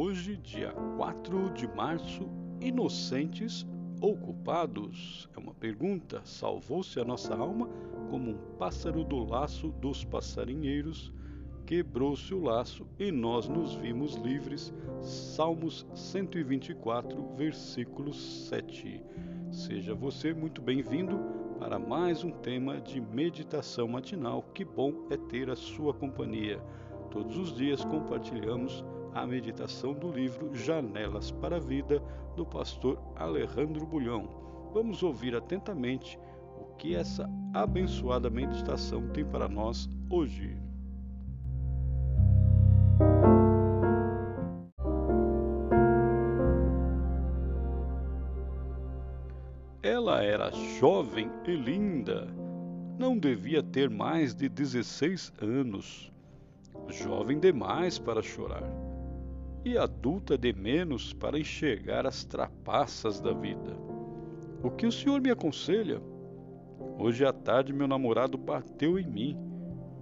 Hoje, dia 4 de março, inocentes ou culpados? É uma pergunta. Salvou-se a nossa alma como um pássaro do laço dos passarinheiros? Quebrou-se o laço e nós nos vimos livres. Salmos 124, versículo 7. Seja você muito bem-vindo para mais um tema de meditação matinal. Que bom é ter a sua companhia. Todos os dias compartilhamos a meditação do livro Janelas para a Vida, do pastor Alejandro Bulhão. Vamos ouvir atentamente o que essa abençoada meditação tem para nós hoje. Ela era jovem e linda. Não devia ter mais de 16 anos. Jovem demais para chorar e adulta de menos para enxergar as trapaças da vida. O que o senhor me aconselha? Hoje à tarde meu namorado bateu em mim,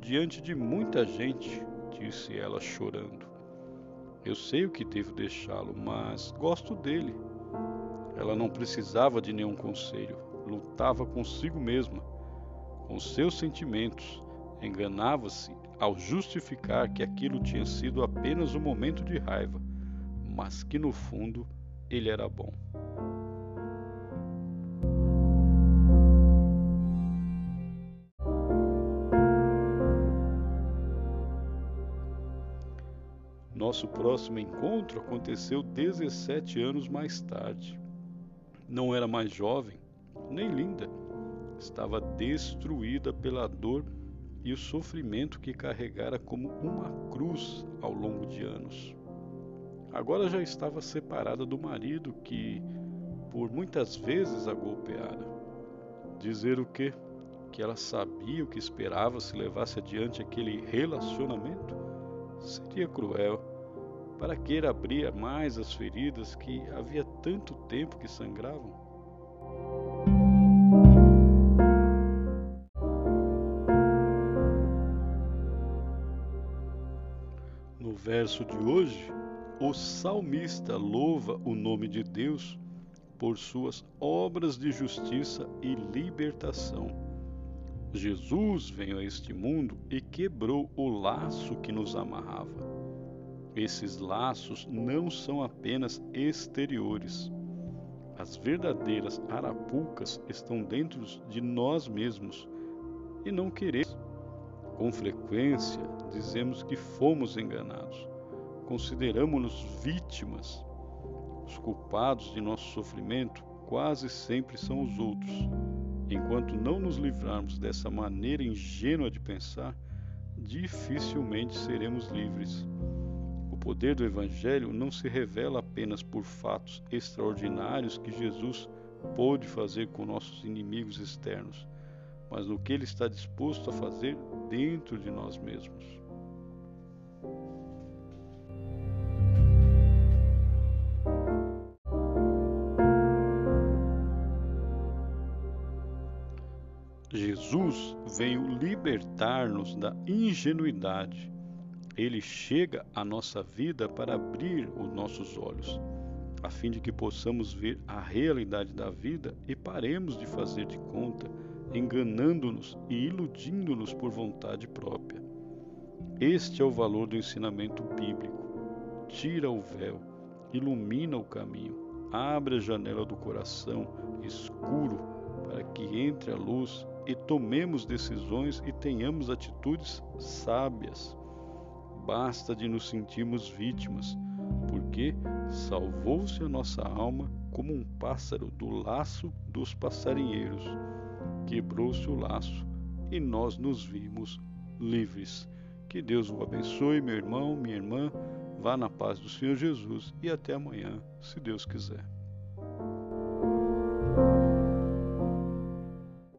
diante de muita gente, disse ela chorando. Eu sei o que devo deixá-lo, mas gosto dele. Ela não precisava de nenhum conselho, lutava consigo mesma, com seus sentimentos, enganava-se ao justificar que aquilo tinha sido apenas um momento de raiva, mas que no fundo ele era bom. Nosso próximo encontro aconteceu 17 anos mais tarde. Não era mais jovem, nem linda. Estava destruída pela dor e o sofrimento que carregara como uma cruz ao longo de anos. Agora já estava separada do marido que, por muitas vezes, a golpeara. Dizer o quê? Que ela sabia o que esperava se levasse adiante aquele relacionamento? Seria cruel. Para que abrir mais as feridas que havia tanto tempo que sangravam? Verso de hoje, o salmista louva o nome de Deus por suas obras de justiça e libertação. Jesus veio a este mundo e quebrou o laço que nos amarrava. Esses laços não são apenas exteriores. As verdadeiras arapucas estão dentro de nós mesmos e não queremos com frequência, dizemos que fomos enganados. Consideramos-nos vítimas. Os culpados de nosso sofrimento quase sempre são os outros. Enquanto não nos livrarmos dessa maneira ingênua de pensar, dificilmente seremos livres. O poder do Evangelho não se revela apenas por fatos extraordinários que Jesus pôde fazer com nossos inimigos externos mas no que Ele está disposto a fazer dentro de nós mesmos. Jesus veio libertar-nos da ingenuidade. Ele chega à nossa vida para abrir os nossos olhos, a fim de que possamos ver a realidade da vida e paremos de fazer de conta enganando-nos e iludindo-nos por vontade própria. Este é o valor do ensinamento bíblico. Tira o véu, ilumina o caminho, abre a janela do coração escuro para que entre a luz e tomemos decisões e tenhamos atitudes sábias. Basta de nos sentirmos vítimas, porque salvou-se a nossa alma como um pássaro do laço dos passarinheiros quebrou-se o laço e nós nos vimos livres. Que Deus o abençoe, meu irmão, minha irmã. Vá na paz do Senhor Jesus e até amanhã, se Deus quiser.